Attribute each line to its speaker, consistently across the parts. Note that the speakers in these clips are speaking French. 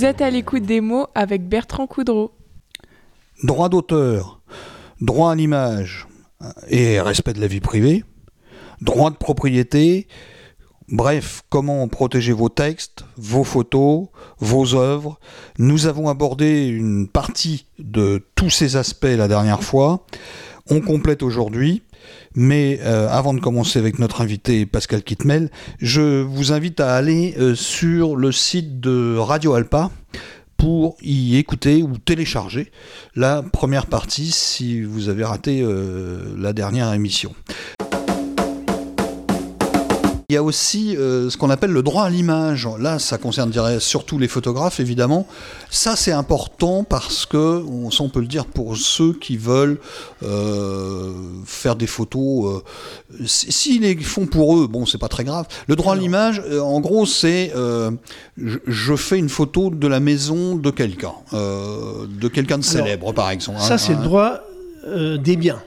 Speaker 1: Vous êtes à l'écoute des mots avec Bertrand Coudreau.
Speaker 2: Droit d'auteur, droit à l'image et respect de la vie privée, droit de propriété, bref, comment protéger vos textes, vos photos, vos œuvres. Nous avons abordé une partie de tous ces aspects la dernière fois. On complète aujourd'hui. Mais euh, avant de commencer avec notre invité Pascal Kitmel, je vous invite à aller euh, sur le site de Radio Alpa pour y écouter ou télécharger la première partie si vous avez raté euh, la dernière émission. Il y a aussi euh, ce qu'on appelle le droit à l'image. Là, ça concerne surtout les photographes, évidemment. Ça, c'est important parce que, on, on, peut le dire pour ceux qui veulent euh, faire des photos. Euh, S'ils les font pour eux, bon, c'est pas très grave. Le droit à l'image, en gros, c'est je, je, fais une photo de la maison de quelqu'un, de quelqu'un de célèbre,
Speaker 3: Alors,
Speaker 2: par exemple.
Speaker 3: Ça,
Speaker 2: hein,
Speaker 3: c'est
Speaker 2: hein.
Speaker 3: le droit des biens.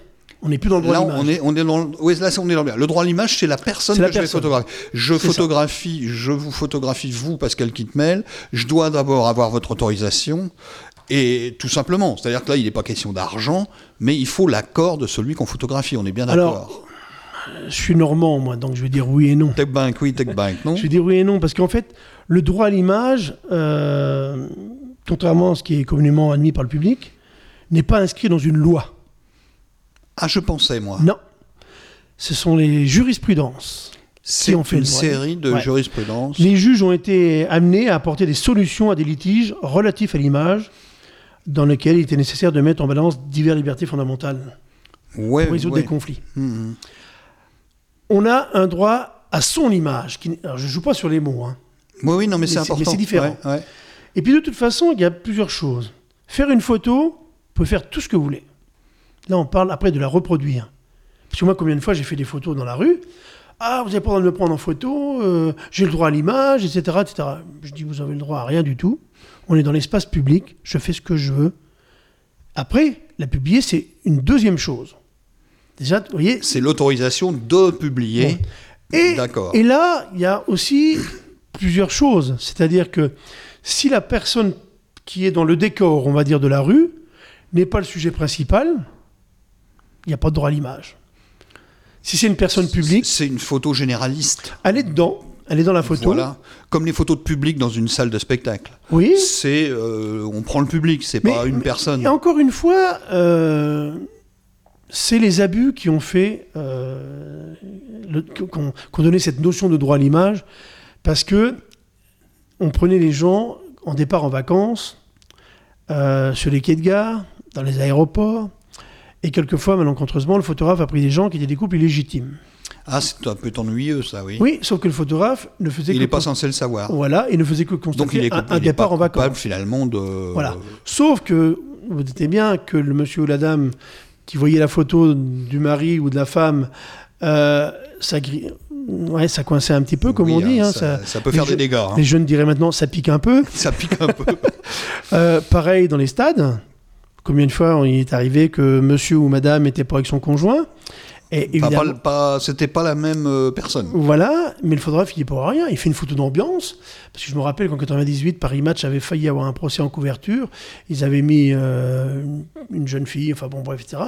Speaker 3: On n'est plus dans le droit
Speaker 2: là,
Speaker 3: à l'image.
Speaker 2: on est, on est dans le, oui, là, on est dans le, le droit à l'image, c'est la personne que
Speaker 3: la
Speaker 2: je vais photographier. Je photographie, je vous photographie, vous, Pascal Kitmel. Je dois d'abord avoir votre autorisation. Et tout simplement, c'est-à-dire que là, il n'est pas question d'argent, mais il faut l'accord de celui qu'on photographie. On est bien d'accord.
Speaker 3: Alors, je suis normand, moi, donc je vais dire oui et non.
Speaker 2: Tech Bank, oui, Tech Bank, non
Speaker 3: Je vais dire oui et non, parce qu'en fait, le droit à l'image, euh, contrairement à ce qui est communément admis par le public, n'est pas inscrit dans une loi.
Speaker 2: Ah, je pensais, moi.
Speaker 3: Non. Ce sont les jurisprudences.
Speaker 2: C'est
Speaker 3: ont fait
Speaker 2: une série de
Speaker 3: Ouais.
Speaker 2: jurisprudences.
Speaker 3: Les juges ont été amenés à apporter des solutions à des litiges relatifs à l'image, dans lesquels il était nécessaire de mettre en balance diverses libertés fondamentales
Speaker 2: Ouais,
Speaker 3: pour résoudre
Speaker 2: ouais.
Speaker 3: des conflits.
Speaker 2: Mhm.
Speaker 3: On a un droit à son image. Qui... Alors, je ne joue pas sur les mots. hein.
Speaker 2: Oui, oui, non, mais, c'est important.
Speaker 3: mais c'est différent. Et puis de toute façon, il y a plusieurs choses. Faire une photo, vous pouvez faire tout ce que vous voulez. Là, on parle après de la reproduire. Parce que moi, combien de fois j'ai fait des photos dans la rue Ah, vous n'avez pas le droit de me prendre en photo, euh, j'ai le droit à l'image, etc., etc. Je dis, vous avez le droit à rien du tout. On est dans l'espace public, je fais ce que je veux. Après, la publier, c'est une deuxième chose. Déjà, vous voyez,
Speaker 2: C'est l'autorisation de publier.
Speaker 3: et,
Speaker 2: D'accord.
Speaker 3: et là, il y a aussi plusieurs choses. C'est-à-dire que si la personne qui est dans le décor, on va dire, de la rue, n'est pas le sujet principal, il n'y a pas de droit à l'image. Si c'est une personne publique,
Speaker 2: C'est une photo généraliste.
Speaker 3: elle est dedans, elle est dans la photo.
Speaker 2: Voilà. Comme les photos de public dans une salle de spectacle.
Speaker 3: Oui.
Speaker 2: C'est, euh, on prend le public, c'est pas une
Speaker 3: mais-
Speaker 2: personne.
Speaker 3: Et encore une fois, euh, c'est les abus qui ont fait, euh, qu'on qu'on donné cette notion de droit à l'image, parce que on prenait les gens en départ en vacances, euh, sur les quais de gare, dans les aéroports, et quelquefois, malencontreusement, le photographe a pris des gens qui étaient des couples illégitimes.
Speaker 2: Ah, c'est un peu ennuyeux, ça, oui.
Speaker 3: Oui, sauf que le photographe ne faisait
Speaker 2: il
Speaker 3: que
Speaker 2: n'est pas censé le savoir.
Speaker 3: voilà, et ne faisait que
Speaker 2: Donc
Speaker 3: constater
Speaker 2: il est,
Speaker 3: un,
Speaker 2: coup-
Speaker 3: un
Speaker 2: il est
Speaker 3: départ
Speaker 2: pas
Speaker 3: en vacances.
Speaker 2: coupable, finalement de.
Speaker 3: Voilà. Sauf que vous doutez bien que le monsieur ou la dame qui voyait la photo du mari ou de la femme, euh, ça, ouais, ça coinçait un petit peu, comme
Speaker 2: Oui,
Speaker 3: on dit.
Speaker 2: hein,
Speaker 3: hein,
Speaker 2: ça,
Speaker 3: ça-
Speaker 2: ça peut faire des dégâts. hein.
Speaker 3: Les jeunes diraient maintenant, ça pique un peu.
Speaker 2: Ça pique un peu.
Speaker 3: Euh, pareil dans les stades. Combien de fois il est arrivé que monsieur ou madame n'était pas avec son conjoint Et
Speaker 2: pas, pas- c'était pas la même euh, personne.
Speaker 3: Voilà, mais le photographe, il n'est pas rien. Il fait une photo d'ambiance. Parce que je me rappelle qu'en 98, Paris Match avait failli avoir un procès en couverture. Ils avaient mis euh, une jeune fille, enfin bon, bref, etc.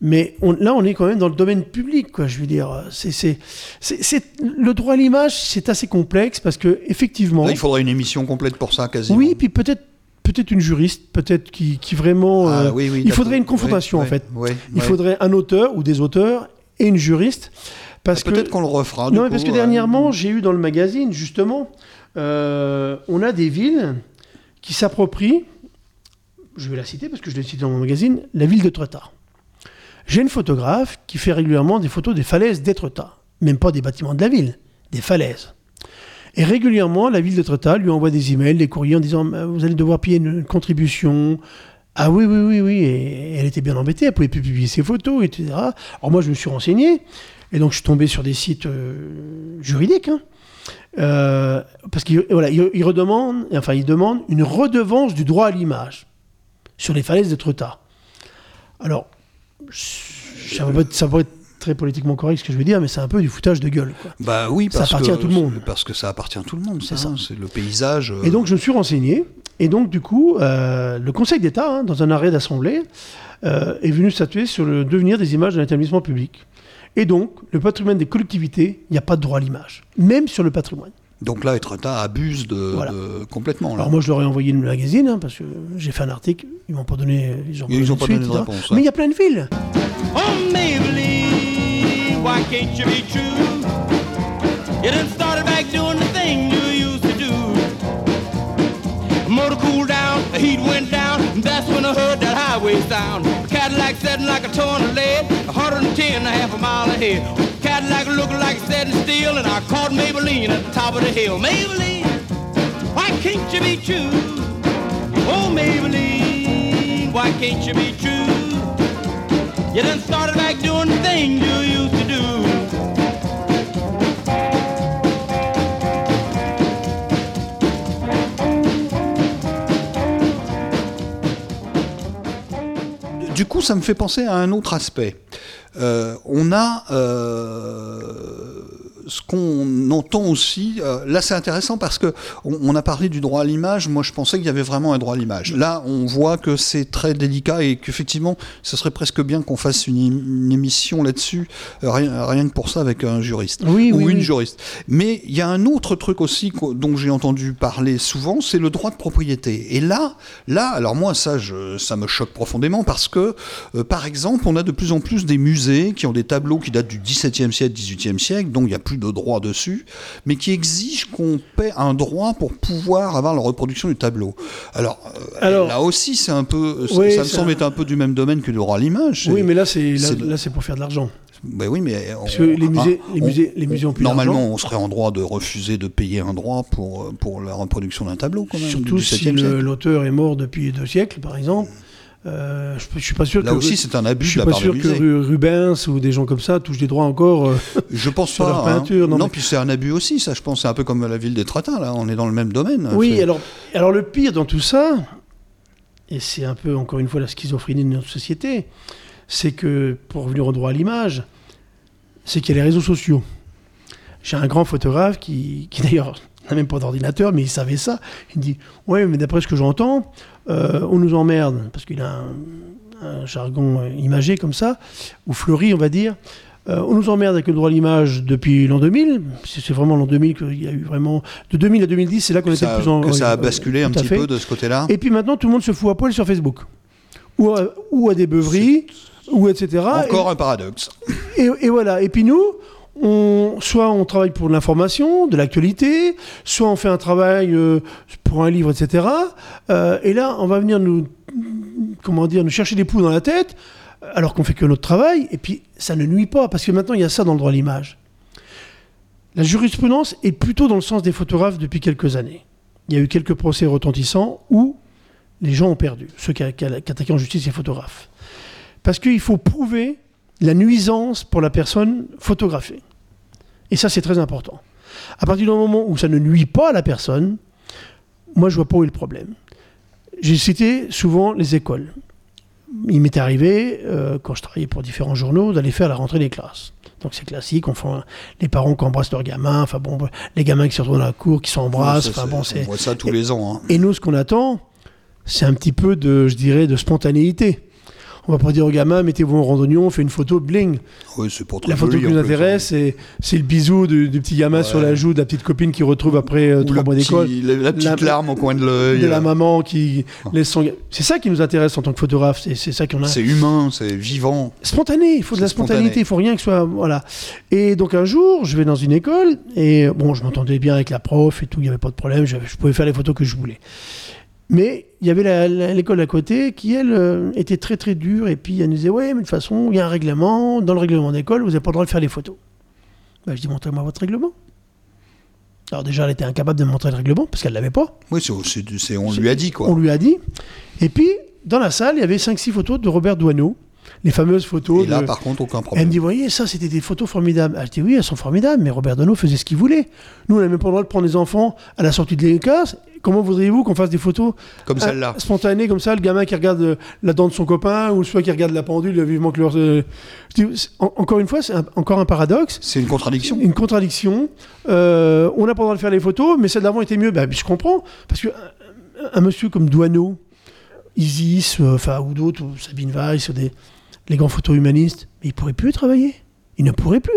Speaker 3: Mais on- là, on est quand même dans le domaine public, quoi. Je veux dire, c'est, c'est, c'est- c'est- le droit à l'image, c'est assez complexe parce que effectivement,
Speaker 2: Là, il faudrait une émission complète pour ça, quasiment.
Speaker 3: oui, puis peut-être, peut-être une juriste, peut-être qui, qui vraiment,
Speaker 2: Ah,
Speaker 3: euh,
Speaker 2: oui, oui,
Speaker 3: il faudrait une confrontation en fait. Il faudrait un auteur ou des auteurs et une juriste, parce que
Speaker 2: Peut-être qu'on le refera. du
Speaker 3: non, mais parce que
Speaker 2: euh,
Speaker 3: dernièrement, j'ai eu dans le magazine, justement, euh, on a des villes qui s'approprient, je vais la citer parce que je l'ai cité dans mon magazine, la ville d'Etretat. J'ai une photographe qui fait régulièrement des photos des falaises d'Etretat, même pas des bâtiments de la ville, des falaises. Et régulièrement, la ville d'Etretat lui envoie des emails, des courriers en disant Euh, Vous allez devoir payer une contribution. Ah oui, oui, oui, oui. Et elle était bien embêtée, elle pouvait plus publier ses photos, etc. Alors moi, je me suis renseigné. Et donc, je suis tombé sur des sites euh, juridiques. hein. Euh, parce qu'il voilà, enfin, demande une redevance du droit à l'image sur les falaises d'Etretat. Alors, ça être, ça pas être très politiquement correct ce que je veux dire, mais c'est un peu du foutage de gueule. Quoi.
Speaker 2: Bah oui,
Speaker 3: Ça
Speaker 2: parce
Speaker 3: appartient
Speaker 2: que,
Speaker 3: à tout le monde.
Speaker 2: Parce que ça appartient à tout le monde, ça.
Speaker 3: C'est ça.
Speaker 2: hein, C'est le paysage. euh,
Speaker 3: Et donc je me suis renseigné, et donc du coup, euh, le Conseil d'État, hein, dans un arrêt d'Assemblée, euh, est venu statuer sur le devenir des images d'un établissement public. Et donc, le patrimoine des collectivités, il n'y a pas de droit à l'image, même sur le patrimoine.
Speaker 2: Donc là, Etretat abuse de,
Speaker 3: Voilà.
Speaker 2: de- complètement. Là.
Speaker 3: Alors moi, je leur ai envoyé le magazine, hein, parce que j'ai fait un article, ils m'ont pas donné... Ils ont
Speaker 2: Ils ont pas
Speaker 3: suite,
Speaker 2: donné de réponse,
Speaker 3: Mais il y a plein de villes.
Speaker 4: Oh, why can't you be true? You done started back doing the thing you used to do. Motor cooled down, the heat went down, and that's when I heard that highway sound. Cadillac setting like a ton of lead, 110 and a half a mile ahead. Cadillac looking like it's setting steel, and I caught Maybelline at the top of the hill. Maybelline, why can't you be true? Oh, Maybelline, why can't you be true? You done started back doing the thing you used to do.
Speaker 2: Du coup, ça me fait penser à un autre aspect. Euh, on a euh, ce qu'on entend aussi. euh, là, c'est intéressant parce que on, on a parlé du droit à l'image. Moi, je pensais qu'il y avait vraiment un droit à l'image. Là, on voit que c'est très délicat et qu'effectivement, ce serait presque bien qu'on fasse une, ém- une émission là-dessus, euh, rien, rien que pour ça, avec un juriste
Speaker 3: Oui,
Speaker 2: ou
Speaker 3: oui,
Speaker 2: une
Speaker 3: oui.
Speaker 2: juriste. Mais il y a un autre truc aussi dont j'ai entendu parler souvent, c'est le droit de propriété. Et là, là, alors moi, ça, je- ça me choque profondément parce que, euh, par exemple, on a de plus en plus des musées qui ont des tableaux qui datent du XVIIe siècle, XVIIIe siècle, donc il n'y a plus de droit dessus, mais qui exigent qu'on paie un droit pour pouvoir avoir la reproduction du tableau. Alors, euh,
Speaker 3: Alors-
Speaker 2: là aussi, c'est un peu, ça-
Speaker 3: Oui,
Speaker 2: ça me semble être un peu du même domaine que le droit à l'image.
Speaker 3: Oui, mais là, c'est là,
Speaker 2: c'est-
Speaker 3: là, c'est pour faire de l'argent.
Speaker 2: ben oui, mais
Speaker 3: Parce
Speaker 2: on-
Speaker 3: que les musées, les
Speaker 2: on-
Speaker 3: musées, les musées ont plus
Speaker 2: Normalement, on serait en droit de refuser de payer un droit pour, pour la reproduction d'un tableau, quand même.
Speaker 3: Surtout si
Speaker 2: 17e
Speaker 3: le-
Speaker 2: siècle.
Speaker 3: l'auteur est mort depuis deux siècles, par exemple. Euh, je, ne suis pas sûr
Speaker 2: Là
Speaker 3: que
Speaker 2: aussi, c'est un
Speaker 3: je
Speaker 2: abus
Speaker 3: suis
Speaker 2: de la
Speaker 3: pas
Speaker 2: part
Speaker 3: sûr que Rubens ou des gens comme ça touchent des droits encore. euh,
Speaker 2: Je pense
Speaker 3: sur
Speaker 2: pas.
Speaker 3: leur
Speaker 2: hein.
Speaker 3: peinture, non,
Speaker 2: Non,
Speaker 3: mais-
Speaker 2: puis c'est un abus aussi, ça, je pense. C'est un peu comme la ville des Tratins, là. On est dans le même domaine.
Speaker 3: Oui, alors, alors le pire dans tout ça, et c'est un peu encore une fois la schizophrénie de notre société, c'est que, pour revenir au droit à l'image, c'est qu'il y a les réseaux sociaux. J'ai un grand photographe qui, qui d'ailleurs n'a même pas d'ordinateur, mais il savait ça. Il dit Ouais, mais d'après ce que j'entends, euh, on nous emmerde, parce qu'il a un, un jargon imagé comme ça, ou fleuri, on va dire. Euh, on nous emmerde avec le droit à l'image depuis l'an 2000. C'est vraiment l'an 2000 qu'il y a eu vraiment. De 2000 à 2010, c'est là qu'on était le plus en.
Speaker 2: que ça a
Speaker 3: euh,
Speaker 2: basculé un petit
Speaker 3: fait.
Speaker 2: peu de ce côté-là.
Speaker 3: Et puis maintenant, tout le monde se fout à poil sur Facebook. Ou à, ou à des beuveries, ou etc.
Speaker 2: Encore un paradoxe.
Speaker 3: Et voilà. Et puis nous, soit on travaille pour de l'information, de l'actualité, soit on fait un travail euh, pour un livre, etc. Euh, et là, on va venir nous, comment dire, nous chercher des poux dans la tête, alors qu'on fait que notre travail. Et puis, ça ne nuit pas, parce que maintenant, il y a ça dans le droit à l'image. La jurisprudence est plutôt dans le sens des photographes depuis quelques années. Il y a eu quelques procès retentissants où les gens ont perdu, ceux qui, qui qui attaquaient en justice les photographes. Parce qu'il faut prouver la nuisance pour la personne photographiée. Et ça, c'est très important. À partir du moment où ça ne nuit pas à la personne, moi, je vois pas où est le problème. J'ai cité souvent les écoles. Il m'était arrivé, euh, quand je travaillais pour différents journaux, d'aller faire la rentrée des classes. Donc c'est classique, on fait un- les parents qui embrassent leurs gamins, enfin bon, les gamins qui se retrouvent dans la cour, qui s'embrassent, enfin bon,
Speaker 2: c'est-
Speaker 3: c'est...
Speaker 2: on voit ça tous les ans. hein.
Speaker 3: Et nous, ce qu'on attend, c'est un petit peu de, je dirais, de spontanéité. On va pas dire aux gamins, mettez-vous en randonnion, on fait une photo, bling.
Speaker 2: Oui, c'est pour
Speaker 3: La photo qui nous
Speaker 2: plus, hein.
Speaker 3: intéresse, c'est, c'est le bisou du, du petit gamin
Speaker 2: Ouais.
Speaker 3: sur la joue de la petite copine qui retrouve après euh, trois mois d'école.
Speaker 2: la, la petite
Speaker 3: La-
Speaker 2: larme au coin de l'œil.
Speaker 3: De la
Speaker 2: euh,
Speaker 3: maman qui laisse son... C'est ça qui nous intéresse en tant que photographe, c'est, c'est ça qu'on a.
Speaker 2: C'est humain, c'est vivant.
Speaker 3: Spontané, il faut de la spontanéité, il faut rien que ce soit. Voilà. Et donc un jour, je vais dans une école, et bon, je m'entendais bien avec la prof et tout, il n'y avait pas de problème, je, je pouvais faire les photos que je voulais. Mais il y avait l'école à côté qui, elle, euh, était très très dure, et puis elle nous disait Ouais, mais de toute façon, il y a un règlement, dans le règlement d'école, vous n'avez pas le droit de faire les photos. Bah, je dis Montrez-moi votre règlement. Alors déjà, elle était incapable de me montrer le règlement, parce qu'elle ne l'avait pas.
Speaker 2: Oui, c'est- on lui a dit, quoi.
Speaker 3: On lui a dit. Et puis, dans la salle, il y avait 5-6 photos de Robert Doisneau, les fameuses photos.
Speaker 2: Et là,
Speaker 3: de-
Speaker 2: par contre, aucun
Speaker 3: Elle me
Speaker 2: problème.
Speaker 3: dit, voyez, ça, c'était des photos formidables. Elle dit, oui, elles sont formidables, mais Robert Dono faisait ce qu'il voulait. Nous, on n'a même pas le droit de prendre les enfants à la sortie de l'école. Comment voudriez-vous qu'on fasse des photos
Speaker 2: Comme
Speaker 3: euh,
Speaker 2: celle-là.
Speaker 3: spontanées comme ça, le gamin qui regarde euh, la dent de son copain, ou soit qui regarde la pendule, vivement que leur... euh, dis, en- encore une fois, c'est un- encore un paradoxe.
Speaker 2: C'est une contradiction.
Speaker 3: Une contradiction. Euh, on n'a pas le droit de faire les photos, mais celle d'avant était mieux. Ben, je comprends. Parce que un, un monsieur comme Douaneau, Isis, enfin, ou d'autres, ou Sabine Weiss, ou des, les grands photos humanistes, mais ils ne pourraient plus travailler. Ils ne pourraient plus.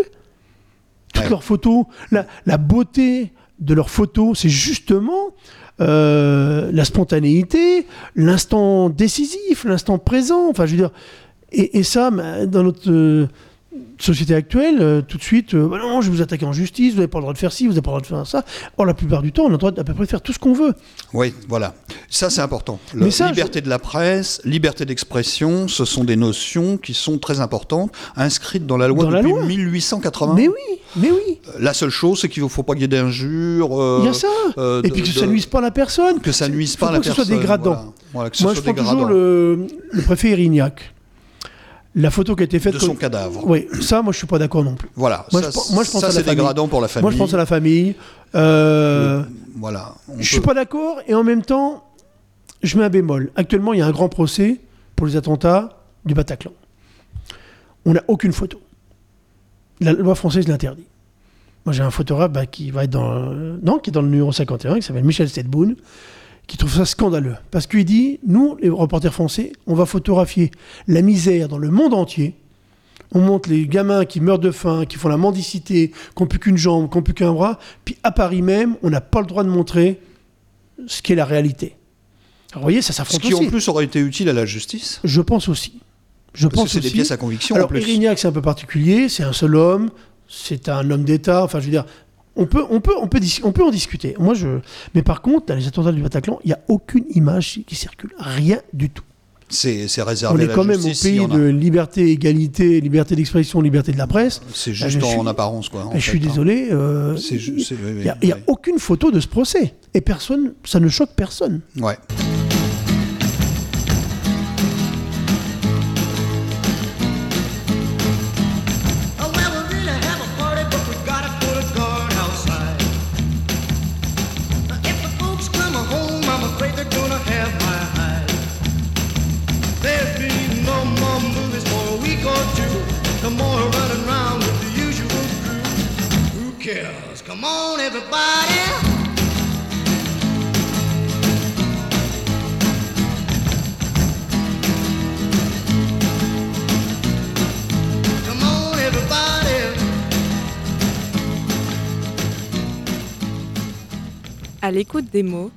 Speaker 3: Toutes
Speaker 2: Ouais.
Speaker 3: leurs photos, la, la beauté de leurs photos, c'est justement euh, la spontanéité, l'instant décisif, l'instant présent. Enfin, je veux dire, et, et ça, bah, dans notre euh, société actuelle, euh, tout de suite, euh, Bah non, je vais vous attaquer en justice, vous n'avez pas le droit de faire ci, vous n'avez pas le droit de faire ça. Or, la plupart du temps, on a le droit d'à peu près de faire tout ce qu'on veut.
Speaker 2: Oui, voilà. Ça, c'est important. La
Speaker 3: ça,
Speaker 2: liberté de la presse, liberté d'expression, ce sont des notions qui sont très importantes, inscrites dans la loi
Speaker 3: Dans la
Speaker 2: depuis
Speaker 3: loi.
Speaker 2: 1880.
Speaker 3: Mais oui, mais oui,
Speaker 2: La seule chose, c'est qu'il ne faut pas qu'il y ait d'injures. euh,
Speaker 3: il y a ça.
Speaker 2: euh,
Speaker 3: et
Speaker 2: de-
Speaker 3: puis que
Speaker 2: de-
Speaker 3: ça nuise pas à la personne.
Speaker 2: que ça nuise pas à la
Speaker 3: que ce
Speaker 2: personne.
Speaker 3: soit dégradant.
Speaker 2: Voilà. Voilà, que ce
Speaker 3: Moi, je prends toujours
Speaker 2: dégradant
Speaker 3: le, le préfet Erignac. La photo qui a été faite.
Speaker 2: de
Speaker 3: comme-
Speaker 2: son cadavre.
Speaker 3: Oui, ça, moi, je suis pas d'accord non plus.
Speaker 2: Voilà.
Speaker 3: Moi,
Speaker 2: ça,
Speaker 3: je pe- moi, je pense
Speaker 2: ça,
Speaker 3: à la
Speaker 2: c'est dégradant pour la famille.
Speaker 3: Moi, je pense à la famille. Euh,
Speaker 2: Voilà.
Speaker 3: Je suis
Speaker 2: peut-
Speaker 3: pas d'accord et en même temps, je mets un bémol. Actuellement, il y a un grand procès pour les attentats du Bataclan. On n'a aucune photo. La loi française l'interdit. Moi, j'ai un photographe bah, qui va être dans, euh, non, qui est dans le numéro 51, qui s'appelle Michel Stedboun, qui trouve ça scandaleux. Parce qu'il dit, nous, les reporters français, on va photographier la misère dans le monde entier. On montre les gamins qui meurent de faim, qui font la mendicité, qui n'ont plus qu'une jambe, qui n'ont plus qu'un bras. Puis à Paris même, on n'a pas le droit de montrer ce qu'est la réalité. Alors, vous voyez, ça
Speaker 2: Ce
Speaker 3: s'affronte
Speaker 2: qui
Speaker 3: aussi.
Speaker 2: en plus aurait été utile à la justice.
Speaker 3: Je pense aussi. Je
Speaker 2: Parce que
Speaker 3: pense
Speaker 2: c'est des pièces à conviction en
Speaker 3: Alors,
Speaker 2: plus.
Speaker 3: Erignac, c'est un peu particulier. C'est un seul homme. C'est un homme d'État. Enfin, je veux dire, on peut, on peut, on peut, on en discuter. Moi, je. Mais par contre, dans les attentats du Bataclan, il n'y a aucune image qui circule. Rien du tout.
Speaker 2: C'est
Speaker 3: On
Speaker 2: réservé à
Speaker 3: est
Speaker 2: la
Speaker 3: quand même au pays
Speaker 2: a.
Speaker 3: de liberté, égalité, liberté d'expression, liberté de la presse.
Speaker 2: C'est
Speaker 3: Ah,
Speaker 2: juste en
Speaker 3: suis-
Speaker 2: apparence, quoi. en
Speaker 3: je
Speaker 2: fait,
Speaker 3: suis
Speaker 2: hein.
Speaker 3: désolé. euh, Il n'y a, a aucune photo de ce procès. Et personne, ça ne choque personne.
Speaker 2: Ouais.
Speaker 1: À l'écoute des mots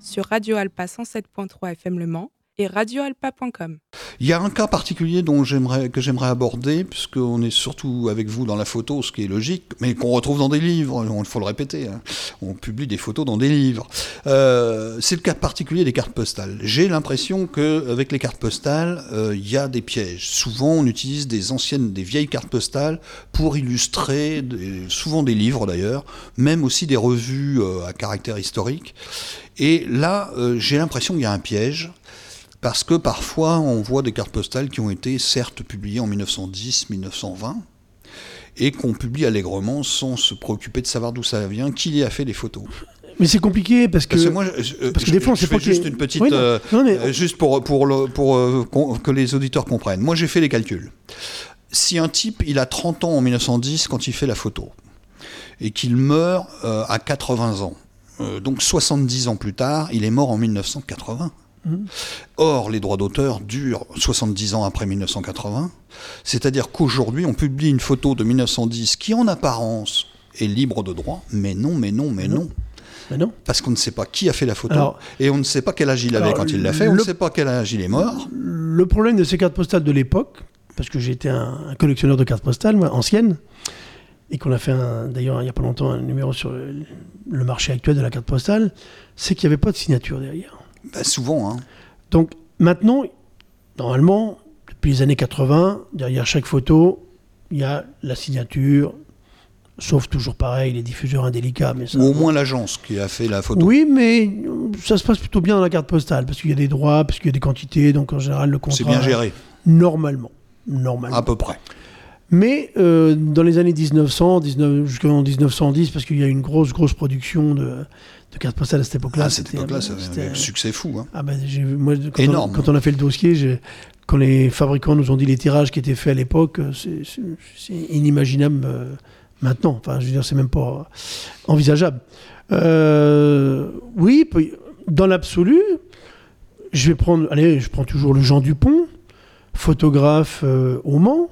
Speaker 1: sur Radio Alpa 107.3 FM Le Mans et radioalpa.com.
Speaker 2: Il y a un cas particulier dont que j'aimerais aborder, puisqu'on est surtout avec vous dans la photo, ce qui est logique, mais qu'on retrouve dans des livres. Il faut le répéter. hein. On publie des photos dans des livres. Euh, c'est le cas particulier des cartes postales. J'ai l'impression que avec les cartes postales, euh, il y a des pièges. Souvent, on utilise des anciennes, des vieilles cartes postales pour illustrer, des- souvent des livres d'ailleurs, même aussi des revues euh, à caractère historique. Et là, j'ai l'impression qu'il y a un piège. Parce que parfois, on voit des cartes postales qui ont été certes publiées en 1910-1920 et qu'on publie allègrement sans se préoccuper de savoir d'où ça vient, qui y a fait les photos.
Speaker 3: Mais c'est compliqué parce que.
Speaker 2: Parce que moi, je, je-
Speaker 3: parce que des fois, on
Speaker 2: je fais juste une petite,
Speaker 3: Oui, non.
Speaker 2: euh,
Speaker 3: Non, mais-
Speaker 2: euh, juste pour pour le- pour euh, que les auditeurs comprennent. Moi, j'ai fait les calculs. Si un type, il a 30 ans en 1910 quand il fait la photo et qu'il meurt euh, à 80 ans, euh, donc 70 ans plus tard, il est mort en 1980. Or, les droits d'auteur durent 70 ans après 1980, c'est-à-dire qu'aujourd'hui, on publie une photo de 1910 qui, en apparence, est libre de droit, mais non, mais non, mais non.
Speaker 3: Mais non.
Speaker 2: Parce qu'on ne sait pas qui a fait la photo,
Speaker 3: Alors-
Speaker 2: et on ne sait pas quel âge il avait quand il l'a fait, on ne sait pas quel âge il est mort.
Speaker 3: Le problème de ces cartes postales de l'époque, parce que j'étais un, un collectionneur de cartes postales, moi, anciennes, et qu'on a fait d'ailleurs il n'y a pas longtemps un numéro sur le, le marché actuel de la carte postale, c'est qu'il n'y avait pas de signature derrière.
Speaker 2: Bah, souvent, hein.
Speaker 3: Donc maintenant, normalement, depuis les années 80, derrière chaque photo, il y a la signature, sauf toujours pareil, les diffuseurs indélicats. Mais ça,
Speaker 2: ou au moins l'agence qui a fait la photo.
Speaker 3: Oui, mais euh, ça se passe plutôt bien dans la carte postale, parce qu'il y a des droits, parce qu'il y a des quantités, donc en général le contrat...
Speaker 2: C'est bien géré.
Speaker 3: Normalement. normalement.
Speaker 2: À peu près.
Speaker 3: Mais euh, dans les années 1900, 19, jusqu'en 1910, parce qu'il y a eu une grosse, grosse production de, de cartes postales à cette époque-là.
Speaker 2: à cette époque-là,
Speaker 3: c'était-
Speaker 2: un succès fou. hein.
Speaker 3: Ah ben, moi, quand,
Speaker 2: Énorme.
Speaker 3: On, quand on a fait le dossier, quand les fabricants nous ont dit les tirages qui étaient faits à l'époque, euh, c'est- inimaginable euh, maintenant. Enfin, je veux dire, c'est même pas envisageable. Euh, oui, dans l'absolu, je vais prendre, allez, je prends toujours le Jean Dupont, photographe euh, au Mans,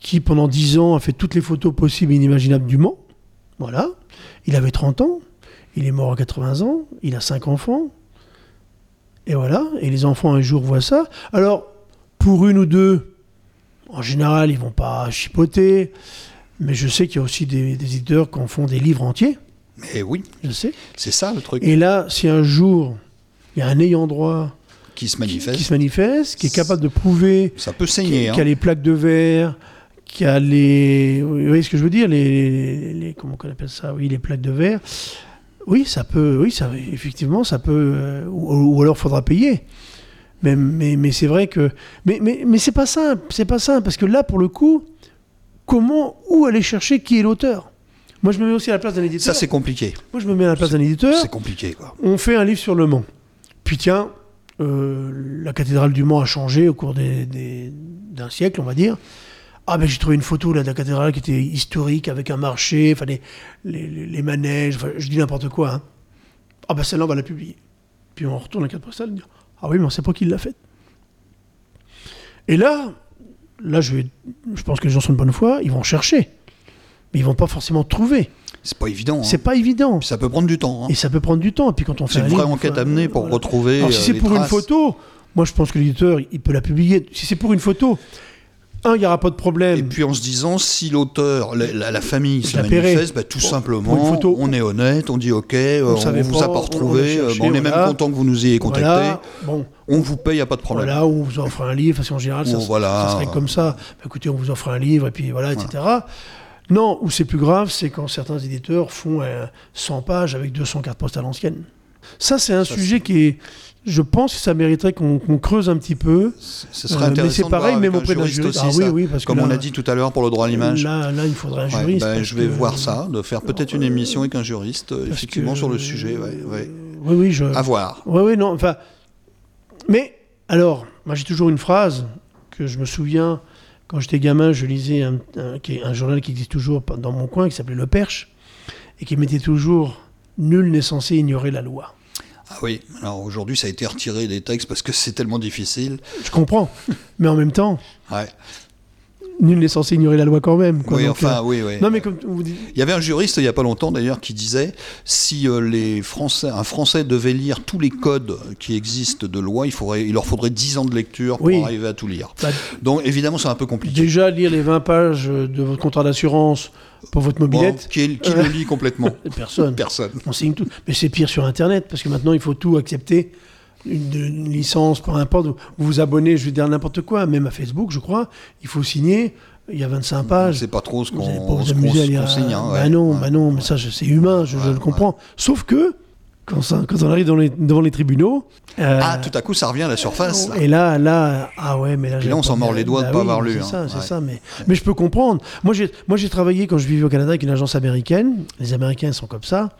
Speaker 3: qui pendant 10 ans a fait toutes les photos possibles et inimaginables du Mans. Voilà. Il avait 30 ans. Il est mort à 80 ans. Il a 5 enfants. Et voilà. Et les enfants un jour voient ça. Alors, pour une ou deux, en général, ils vont pas chipoter. Mais je sais qu'il y a aussi des, des éditeurs qui en font des livres entiers.
Speaker 2: Mais oui,
Speaker 3: Je sais.
Speaker 2: c'est ça le truc
Speaker 3: Et là, si un jour, il y a un ayant droit
Speaker 2: qui se manifeste.
Speaker 3: qui se manifeste, qui est capable de prouver
Speaker 2: Ça peut
Speaker 3: qui,
Speaker 2: saigner.
Speaker 3: a
Speaker 2: hein.
Speaker 3: les plaques de verre, qui a les. Vous voyez ce que je veux dire les, les- Comment on appelle ça Oui, les plaques de verre. Oui, ça peut. Oui, ça, effectivement, ça peut. euh, ou, ou alors, faudra payer. Mais, mais, mais c'est vrai que. Mais, mais, mais c'est pas simple. C'est pas simple. Parce que là, pour le coup, comment. Où aller chercher qui est l'auteur? Moi, je me mets aussi à la place d'un éditeur.
Speaker 2: Ça, c'est compliqué.
Speaker 3: Moi, je me mets à la place d'un éditeur
Speaker 2: C'est compliqué, quoi.
Speaker 3: on fait un livre sur Le Mans. Puis tiens, euh, la cathédrale du Mans a changé au cours des- des- d'un siècle, on va dire. Ah ben j'ai trouvé une photo là, de la cathédrale qui était historique avec un marché, enfin les, les, manèges, enfin, je dis n'importe quoi. hein. Ah ben celle-là on va la publier. Puis on retourne la carte postale et on dit ah oui mais on sait pas qui l'a faite. Et là, là je, vais, je pense que les gens sont de bonne foi, ils vont chercher, mais ils vont pas forcément trouver.
Speaker 2: C'est pas évident. hein.
Speaker 3: C'est pas évident.
Speaker 2: Ça peut prendre du temps. hein.
Speaker 3: Et ça peut prendre du temps. Et puis quand on fait
Speaker 2: C'est
Speaker 3: un
Speaker 2: une vraie
Speaker 3: livre,
Speaker 2: enquête à mener pour
Speaker 3: voilà.
Speaker 2: retrouver.
Speaker 3: Alors, si
Speaker 2: euh,
Speaker 3: c'est pour une photo, moi je pense que l'éditeur, il peut la publier. Si c'est pour une photo, un, il n'y aura pas de problème.
Speaker 2: Et puis en se disant, si l'auteur, la, la- la famille se manifeste, bah, tout simplement,
Speaker 3: pour une photo.
Speaker 2: on est honnête, on dit ok, euh,
Speaker 3: On savait
Speaker 2: vous
Speaker 3: pas,
Speaker 2: a pas
Speaker 3: on- on
Speaker 2: retrouvé, euh,
Speaker 3: cherché,
Speaker 2: on est même content que vous nous ayez contacté,
Speaker 3: Voilà, bon,
Speaker 2: on vous paye, il n'y a pas de problème.
Speaker 3: voilà, on vous offre un livre, parce qu'en général, ça,
Speaker 2: Ou voilà.
Speaker 3: ça serait comme ça. Bah, écoutez, on vous offre un livre, et puis voilà, etc. Non, où c'est plus grave, c'est quand certains éditeurs font euh, 100 pages avec 200 cartes postales anciennes. Ça, c'est un
Speaker 2: Ça,
Speaker 3: sujet qui est. Je pense que ça mériterait qu'on creuse un petit peu.
Speaker 2: Ce serait
Speaker 3: Euh, mais
Speaker 2: intéressant
Speaker 3: c'est
Speaker 2: de
Speaker 3: pareil, même auprès
Speaker 2: un
Speaker 3: d'un
Speaker 2: juriste aussi,
Speaker 3: Ah oui, oui, parce que
Speaker 2: Comme on
Speaker 3: là-
Speaker 2: a dit tout à l'heure pour le droit à l'image.
Speaker 3: Là, là, il faudrait un
Speaker 2: Ouais,
Speaker 3: juriste.
Speaker 2: ben, je vais
Speaker 3: que-
Speaker 2: voir ça, de faire peut-être une émission avec un juriste, euh, effectivement,
Speaker 3: que-
Speaker 2: sur le sujet. Ouais, ouais.
Speaker 3: Oui, oui, je.
Speaker 2: À voir.
Speaker 3: Oui, oui, non, enfin. Mais, alors, moi j'ai toujours une phrase que je me souviens, quand j'étais gamin, je lisais un, un journal qui existe toujours dans mon coin, qui s'appelait Le Perche, et qui mettait toujours Nul n'est censé ignorer la loi.
Speaker 2: Ah oui, alors aujourd'hui, ça a été retiré des textes parce que c'est tellement difficile.
Speaker 3: Je comprends, mais en même temps,
Speaker 2: Ouais.
Speaker 3: nul n'est censé ignorer la loi quand même. quoi.
Speaker 2: Oui,
Speaker 3: Donc,
Speaker 2: enfin,
Speaker 3: euh,
Speaker 2: oui, oui.
Speaker 3: Non, mais comme vous dites.
Speaker 2: Il y avait un juriste il n'y a pas longtemps d'ailleurs qui disait si euh, les Français, un Français devait lire tous les codes qui existent de loi, il, faudrait, il leur faudrait 10 ans de lecture pour
Speaker 3: Oui.
Speaker 2: arriver à tout lire.
Speaker 3: bah,
Speaker 2: Donc évidemment c'est un peu compliqué.
Speaker 3: déjà, lire les 20 pages de votre contrat d'assurance pour votre
Speaker 2: Bon,
Speaker 3: mobilette,
Speaker 2: qui qui le lit complètement
Speaker 3: personne.
Speaker 2: Personne.
Speaker 3: On signe tout. Mais c'est pire sur Internet, parce que maintenant, il faut tout accepter. Une, une licence, peu importe. Vous vous abonnez, je vais dire n'importe quoi, même à Facebook, je crois. Il faut signer. Il y a 25 pages.
Speaker 2: C'est pas trop ce qu'on qu'on signe. hein,
Speaker 3: bah
Speaker 2: ouais.
Speaker 3: non,
Speaker 2: Ouais.
Speaker 3: bah non, mais ça, c'est humain, je, je le comprends. Sauf que, quand, ça- quand on arrive dans les- devant les tribunaux. euh,
Speaker 2: Ah, tout à coup ça revient à la surface. là.
Speaker 3: et là, là, ah ouais, mais là,
Speaker 2: Puis là, on s'en mord les doigts de
Speaker 3: bah
Speaker 2: pas
Speaker 3: oui,
Speaker 2: avoir lu,
Speaker 3: C'est
Speaker 2: hein.
Speaker 3: ça, c'est
Speaker 2: Ouais.
Speaker 3: ça. Mais, mais je peux comprendre. Moi, j'ai, moi, j'ai travaillé quand je vivais au Canada avec une agence américaine. Les Américains sont comme ça.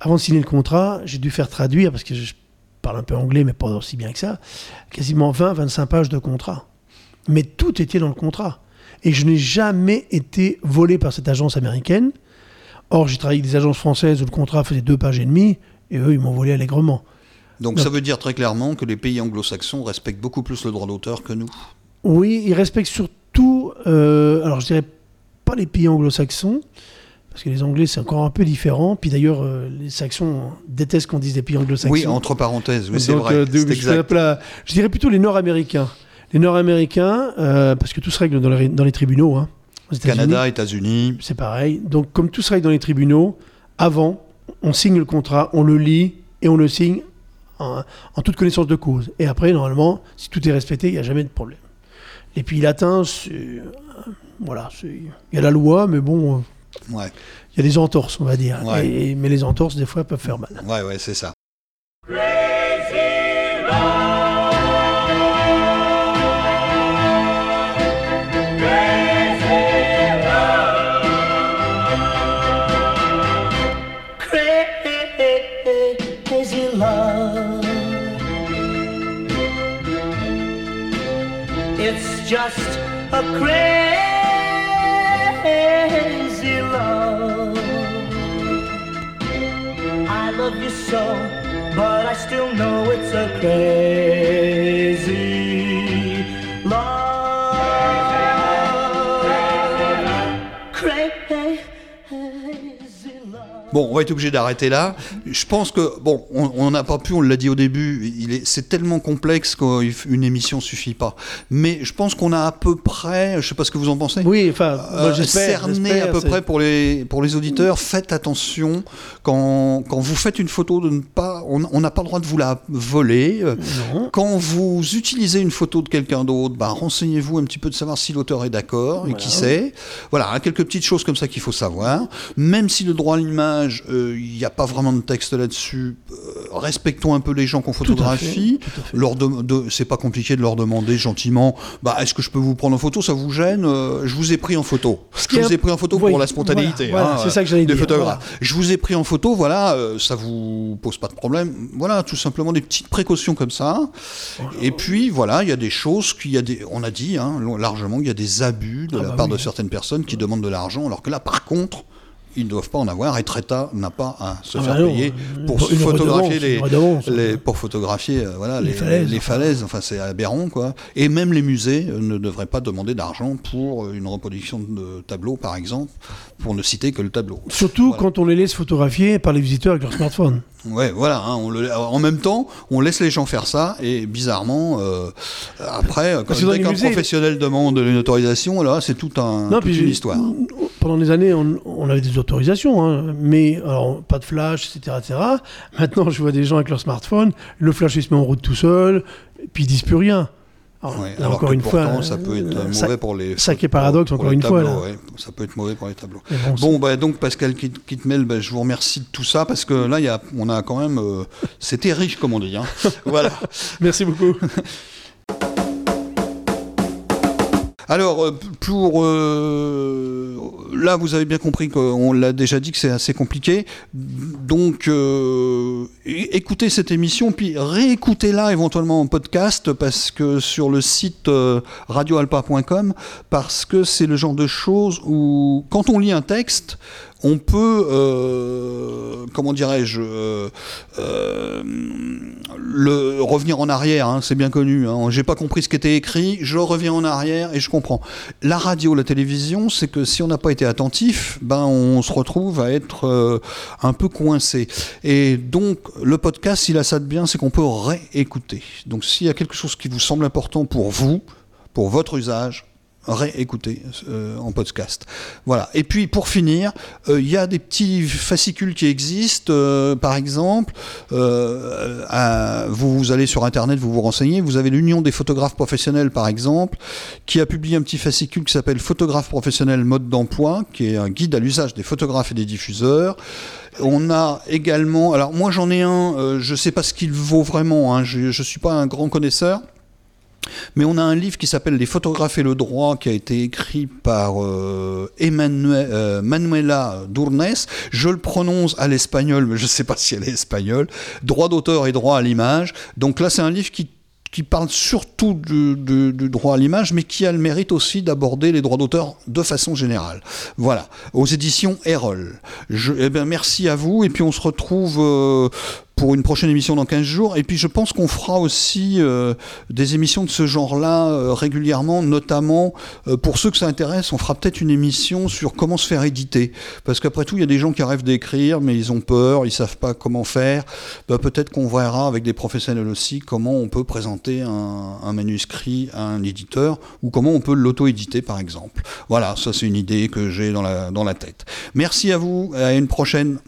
Speaker 3: Avant de signer le contrat, j'ai dû faire traduire parce que je parle un peu anglais, mais pas aussi bien que ça. Quasiment 20, 25 pages de contrat. Mais tout était dans le contrat. Et je n'ai jamais été volé par cette agence américaine. Or, j'ai travaillé avec des agences françaises où le contrat faisait deux pages et demie, et eux, ils m'ont volé allègrement.
Speaker 2: Donc ça veut dire très clairement que les pays anglo-saxons respectent beaucoup plus le droit d'auteur que nous.
Speaker 3: Oui, ils respectent surtout, euh, alors je dirais pas les pays anglo-saxons, parce que les Anglais c'est encore un peu différent. Puis d'ailleurs, euh, les Saxons détestent qu'on dise des pays anglo-saxons.
Speaker 2: Oui, entre parenthèses, oui, c'est vrai.
Speaker 3: euh, de- je,
Speaker 2: exact.
Speaker 3: la- je dirais plutôt les Nord-Américains. Les Nord-Américains, euh, parce que tout se règle dans les, dans les tribunaux. Hein, aux.
Speaker 2: Canada, États-Unis.
Speaker 3: C'est pareil. Donc, comme tout se règle dans les tribunaux, avant, on signe le contrat, on le lit et on le signe en, en toute connaissance de cause. Et après, normalement, si tout est respecté, il n'y a jamais de problème. Les pays latins, Voilà, il y a la loi, mais bon, euh,
Speaker 2: Ouais,
Speaker 3: il y a des entorses, on va dire.
Speaker 2: Ouais.
Speaker 3: Et- mais les entorses, des fois, peuvent faire mal.
Speaker 2: ouais, ouais, c'est ça.
Speaker 5: Just a crazy love. I love you so, but I still know it's a crazy
Speaker 2: Bon, on va être obligé d'arrêter là. Je pense que, bon, on n'a pas pu, on l'a dit au début, est, c'est tellement complexe qu'une émission suffit pas. Mais je pense qu'on a à peu près, je sais pas ce que vous en pensez.
Speaker 3: Oui, enfin,
Speaker 2: Euh, cerné à peu près pour les, pour les auditeurs, faites attention quand, quand vous faites une photo de ne pas, on n'a pas le droit de vous la voler.
Speaker 3: Non.
Speaker 2: Quand vous utilisez une photo de quelqu'un d'autre, bah, renseignez-vous un petit peu de savoir si l'auteur est d'accord et qui c'est. Voilà, hein, quelques petites choses comme ça qu'il faut savoir. Même si le droit à l'image, euh, il n'y a pas vraiment de texte là-dessus, euh, respectons un peu les gens qu'on photographie. c'est pas compliqué de leur demander gentiment, bah, est-ce que je peux vous prendre en photo? Ça vous gêne? Euh, Je vous ai pris en photo. Je vous ai pris en photo
Speaker 3: Oui,
Speaker 2: pour la spontanéité.
Speaker 3: voilà, voilà,
Speaker 2: hein,
Speaker 3: c'est ça que j'allais dire,
Speaker 2: photographes. Je vous ai pris en photo, voilà, ça vous pose pas de problème. Voilà, tout simplement des petites précautions comme ça. Et puis voilà, il y a des choses qu'il y a des, on a dit hein, largement, il y a des abus de
Speaker 3: Ah
Speaker 2: la
Speaker 3: bah
Speaker 2: part
Speaker 3: oui.
Speaker 2: de certaines personnes qui demandent de l'argent, alors que là, par contre. Ils ne doivent pas en avoir et Treta n'a pas à se
Speaker 3: Ah
Speaker 2: faire
Speaker 3: bah non,
Speaker 2: payer pour photographier les,
Speaker 3: une redevance.
Speaker 2: les- pour photographier voilà,
Speaker 3: Les
Speaker 2: les,
Speaker 3: falaises.
Speaker 2: les falaises. Enfin, c'est aberrant, quoi. Et même les musées euh, ne devraient pas demander d'argent pour euh, une reproduction de tableau, par exemple, pour ne citer que le tableau.
Speaker 3: Surtout
Speaker 2: Voilà.
Speaker 3: quand on les laisse photographier par les visiteurs avec leur smartphone.
Speaker 2: Ouais, voilà. hein, on le- en même temps, on laisse les gens faire ça et bizarrement, euh, après, quand dès qu'un
Speaker 3: musées-
Speaker 2: professionnel demande une autorisation, là, c'est tout un, toute
Speaker 3: puis
Speaker 2: une histoire.
Speaker 3: Pendant des années, on, on avait des autorisations, hein, mais alors pas de flash, etc., etc. Maintenant, je vois des gens avec leur smartphone, le flash il se met en route tout seul, puis ils disent plus rien. Alors,
Speaker 2: alors
Speaker 3: encore
Speaker 2: que
Speaker 3: une
Speaker 2: pourtant,
Speaker 3: fois,
Speaker 2: ça peut être
Speaker 3: euh,
Speaker 2: mauvais
Speaker 3: ça-
Speaker 2: pour les.
Speaker 3: sacré
Speaker 2: pour-
Speaker 3: paradoxe,
Speaker 2: pour
Speaker 3: encore une fois,
Speaker 2: tableaux, ouais. ça peut être mauvais pour les tableaux.
Speaker 3: bon,
Speaker 2: Bon, bah, donc Pascal Kit- Kitmel, bah, je vous remercie de tout ça parce que là, il y a, on a quand même, euh, c'était riche comme on dit. Hein. voilà.
Speaker 3: merci beaucoup.
Speaker 2: Alors, euh, pour euh, là, vous avez bien compris qu'on l'a déjà dit que c'est assez compliqué. Donc, euh, écoutez cette émission, puis réécoutez-la éventuellement en podcast, parce que sur le site euh, radioalpa.com, parce que c'est le genre de choses où, quand on lit un texte, on peut, euh, comment dirais-je, euh, euh, revenir en arrière. hein, c'est bien connu. Hein, J'ai pas compris ce qui était écrit, je reviens en arrière et je comprends. La radio, la télévision, c'est que si on n'a pas été attentif, ben on se retrouve à être un peu coincé. Et donc le podcast, il a ça de bien, c'est qu'on peut réécouter. Donc s'il y a quelque chose qui vous semble important pour vous, pour votre usage, réécouter euh, en podcast. Voilà. Et puis pour finir, euh, il y a des petits fascicules qui existent. euh, par exemple, euh, à- vous, vous allez sur Internet, vous vous renseignez. Vous avez l'Union des photographes professionnels, par exemple, qui a publié un petit fascicule qui s'appelle Photographe professionnel mode d'emploi, qui est un guide à l'usage des photographes et des diffuseurs. On a également, alors moi j'en ai un, euh, je sais pas ce qu'il vaut vraiment, hein, je, je suis pas un grand connaisseur. Mais on a un livre qui s'appelle Les photographes et le droit, qui a été écrit par euh, euh, Manuela Durnes. Je le prononce à l'espagnol, mais je ne sais pas si elle est espagnole. Droit d'auteur et droit à l'image. Donc là, c'est un livre qui parle surtout du, droit à l'image, mais qui a le mérite aussi d'aborder les droits d'auteur de façon générale. Voilà, aux éditions Erol. Eh ben, merci à vous, et puis on se retrouve euh, pour une prochaine émission dans 15 jours. Et puis je pense qu'on fera aussi euh, des émissions de ce genre-là euh, régulièrement, notamment euh, pour ceux que ça intéresse, on fera peut-être une émission sur comment se faire éditer. Parce qu'après tout, il y a des gens qui rêvent d'écrire, mais ils ont peur, ils savent pas comment faire. Bah, peut-être qu'on verra avec des professionnels aussi comment on peut présenter un, manuscrit à un éditeur ou comment on peut l'auto-éditer par exemple. Voilà, ça c'est une idée que j'ai dans la, dans la tête. Merci à vous, à une prochaine.